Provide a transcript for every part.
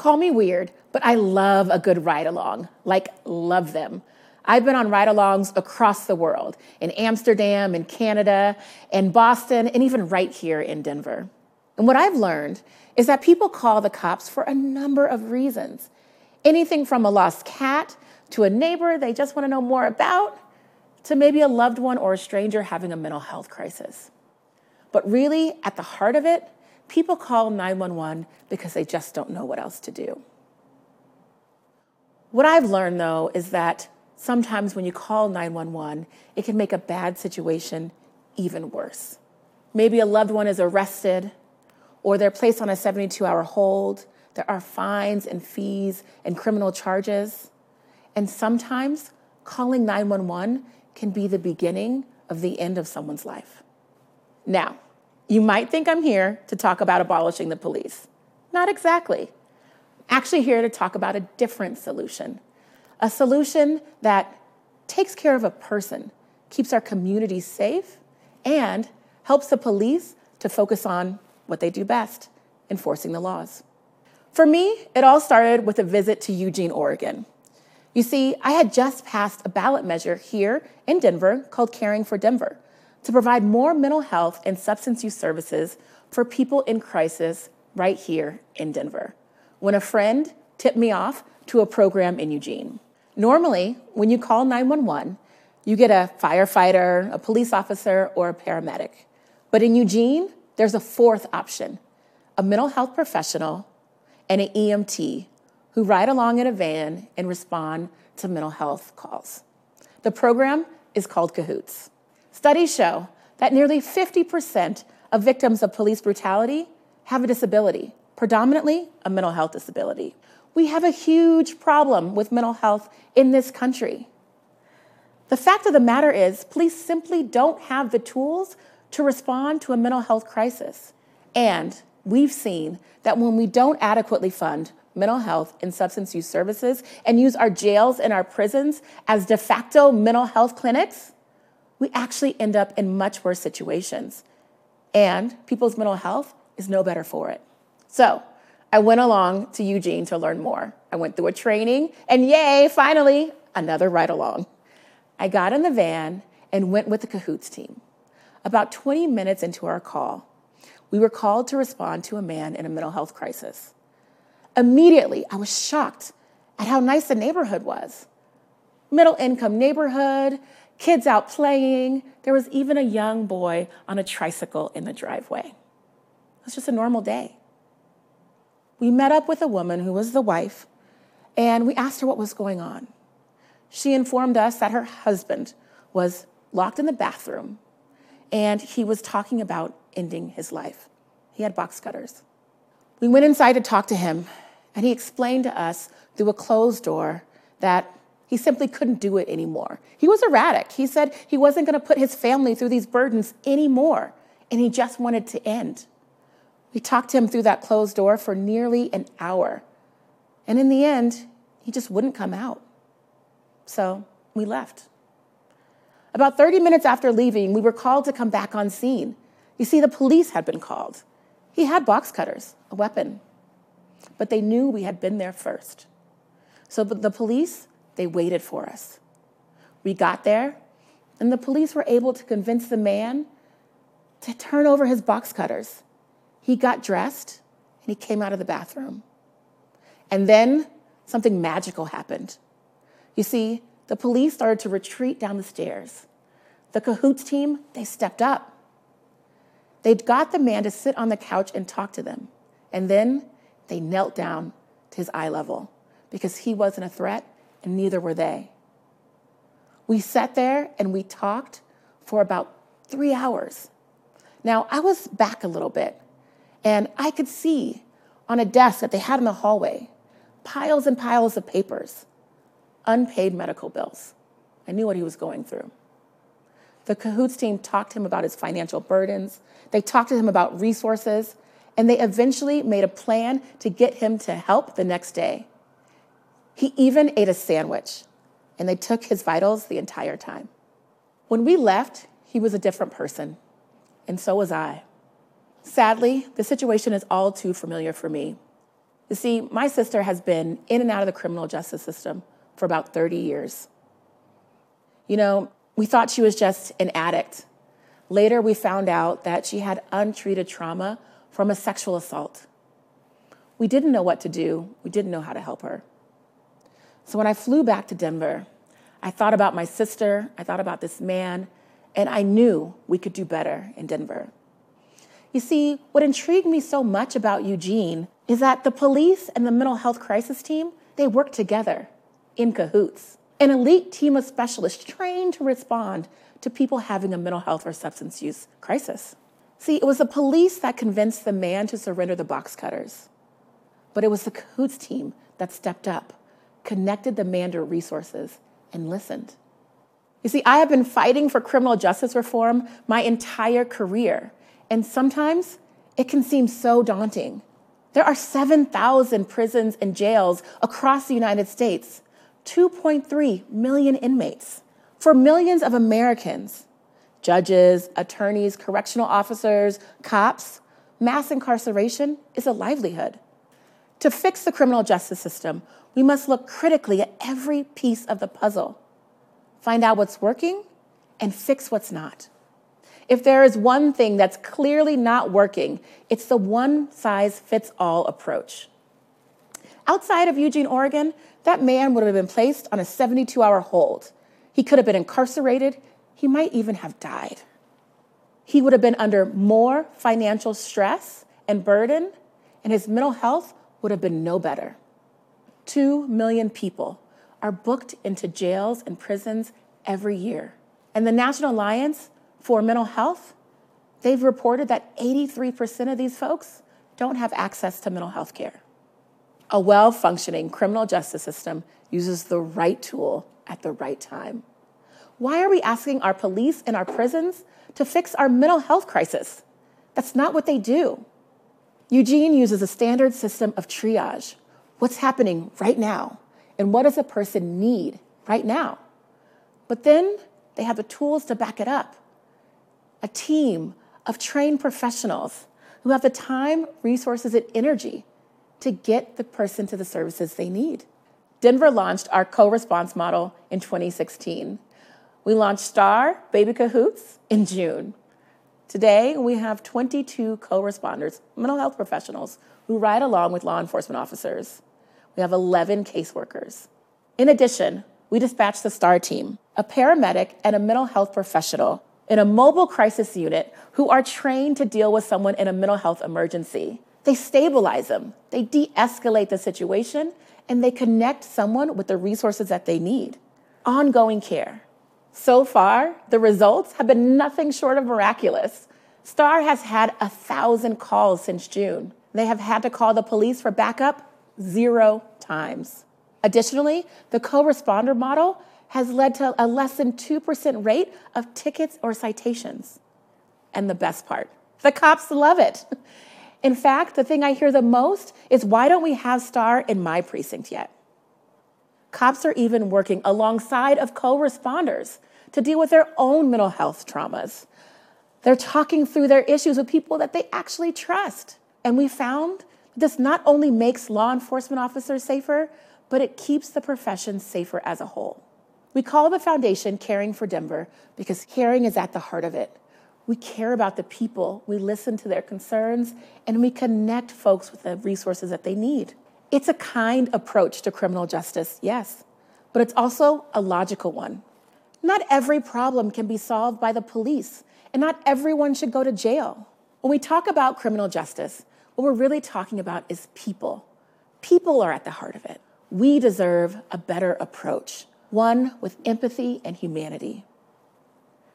Call me weird, but I love a good ride along. Like, love them. I've been on ride alongs across the world in Amsterdam, in Canada, in Boston, and even right here in Denver. And what I've learned is that people call the cops for a number of reasons anything from a lost cat to a neighbor they just want to know more about to maybe a loved one or a stranger having a mental health crisis. But really, at the heart of it, people call 911 because they just don't know what else to do. What I've learned though is that sometimes when you call 911, it can make a bad situation even worse. Maybe a loved one is arrested or they're placed on a 72 hour hold. There are fines and fees and criminal charges. And sometimes calling 911 can be the beginning of the end of someone's life. Now, you might think I'm here to talk about abolishing the police. Not exactly. Actually here to talk about a different solution. A solution that takes care of a person, keeps our communities safe, and helps the police to focus on what they do best enforcing the laws. For me, it all started with a visit to Eugene, Oregon. You see, I had just passed a ballot measure here in Denver called Caring for Denver to provide more mental health and substance use services for people in crisis right here in Denver. When a friend tipped me off to a program in Eugene. Normally, when you call 911, you get a firefighter, a police officer, or a paramedic. But in Eugene, there's a fourth option a mental health professional and an EMT who ride along in a van and respond to mental health calls. The program is called Cahoots. Studies show that nearly 50% of victims of police brutality have a disability, predominantly a mental health disability. We have a huge problem with mental health in this country. The fact of the matter is, police simply don't have the tools to respond to a mental health crisis. And we've seen that when we don't adequately fund mental health and substance use services and use our jails and our prisons as de facto mental health clinics, we actually end up in much worse situations. And people's mental health is no better for it. So I went along to Eugene to learn more. I went through a training, and yay, finally, another ride along. I got in the van and went with the Cahoots team. About 20 minutes into our call, we were called to respond to a man in a mental health crisis. Immediately, I was shocked at how nice the neighborhood was. Middle income neighborhood, kids out playing. There was even a young boy on a tricycle in the driveway. It was just a normal day. We met up with a woman who was the wife, and we asked her what was going on. She informed us that her husband was locked in the bathroom and he was talking about ending his life. He had box cutters. We went inside to talk to him, and he explained to us through a closed door that he simply couldn't do it anymore. He was erratic. He said he wasn't going to put his family through these burdens anymore, and he just wanted to end. We talked to him through that closed door for nearly an hour. And in the end, he just wouldn't come out. So we left. About 30 minutes after leaving, we were called to come back on scene. You see, the police had been called. He had box cutters, a weapon, but they knew we had been there first. So the police, they waited for us. We got there, and the police were able to convince the man to turn over his box cutters. He got dressed and he came out of the bathroom. And then something magical happened. You see, the police started to retreat down the stairs. The Cahoots team, they stepped up. They got the man to sit on the couch and talk to them. And then they knelt down to his eye level because he wasn't a threat and neither were they. We sat there and we talked for about three hours. Now, I was back a little bit and I could see on a desk that they had in the hallway piles and piles of papers unpaid medical bills. I knew what he was going through. The Cahoots team talked to him about his financial burdens. They talked to him about resources, and they eventually made a plan to get him to help the next day. He even ate a sandwich, and they took his vitals the entire time. When we left, he was a different person, and so was I. Sadly, the situation is all too familiar for me. You see, my sister has been in and out of the criminal justice system for about 30 years. You know, we thought she was just an addict. Later, we found out that she had untreated trauma from a sexual assault. We didn't know what to do, we didn't know how to help her. So when I flew back to Denver, I thought about my sister, I thought about this man, and I knew we could do better in Denver. You see, what intrigued me so much about Eugene is that the police and the mental health crisis team, they work together in cahoots. An elite team of specialists trained to respond to people having a mental health or substance use crisis. See, it was the police that convinced the man to surrender the box cutters. But it was the cahoots team that stepped up, connected the man to resources, and listened. You see, I have been fighting for criminal justice reform my entire career, and sometimes it can seem so daunting. There are 7,000 prisons and jails across the United States, 2.3 million inmates. For millions of Americans, judges, attorneys, correctional officers, cops, mass incarceration is a livelihood. To fix the criminal justice system, we must look critically at every piece of the puzzle, find out what's working, and fix what's not. If there is one thing that's clearly not working, it's the one size fits all approach. Outside of Eugene, Oregon, that man would have been placed on a 72 hour hold. He could have been incarcerated. He might even have died. He would have been under more financial stress and burden, and his mental health would have been no better. Two million people are booked into jails and prisons every year. And the National Alliance for mental health, they've reported that 83% of these folks don't have access to mental health care. A well functioning criminal justice system uses the right tool at the right time. Why are we asking our police and our prisons to fix our mental health crisis? That's not what they do. Eugene uses a standard system of triage what's happening right now, and what does a person need right now? But then they have the tools to back it up a team of trained professionals who have the time, resources, and energy to get the person to the services they need. Denver launched our co response model in 2016. We launched STAR Baby Cahoots in June. Today, we have 22 co responders, mental health professionals, who ride along with law enforcement officers. We have 11 caseworkers. In addition, we dispatched the STAR team, a paramedic and a mental health professional in a mobile crisis unit who are trained to deal with someone in a mental health emergency. They stabilize them, they de escalate the situation, and they connect someone with the resources that they need. Ongoing care. So far, the results have been nothing short of miraculous. STAR has had a thousand calls since June. They have had to call the police for backup zero times. Additionally, the co responder model has led to a less than 2% rate of tickets or citations. And the best part, the cops love it. In fact, the thing I hear the most is why don't we have STAR in my precinct yet? Cops are even working alongside of co responders to deal with their own mental health traumas. They're talking through their issues with people that they actually trust. And we found this not only makes law enforcement officers safer, but it keeps the profession safer as a whole. We call the foundation Caring for Denver because caring is at the heart of it. We care about the people, we listen to their concerns, and we connect folks with the resources that they need. It's a kind approach to criminal justice, yes, but it's also a logical one. Not every problem can be solved by the police, and not everyone should go to jail. When we talk about criminal justice, what we're really talking about is people. People are at the heart of it. We deserve a better approach one with empathy and humanity.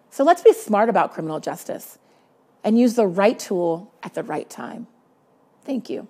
So let's be smart about criminal justice and use the right tool at the right time. Thank you.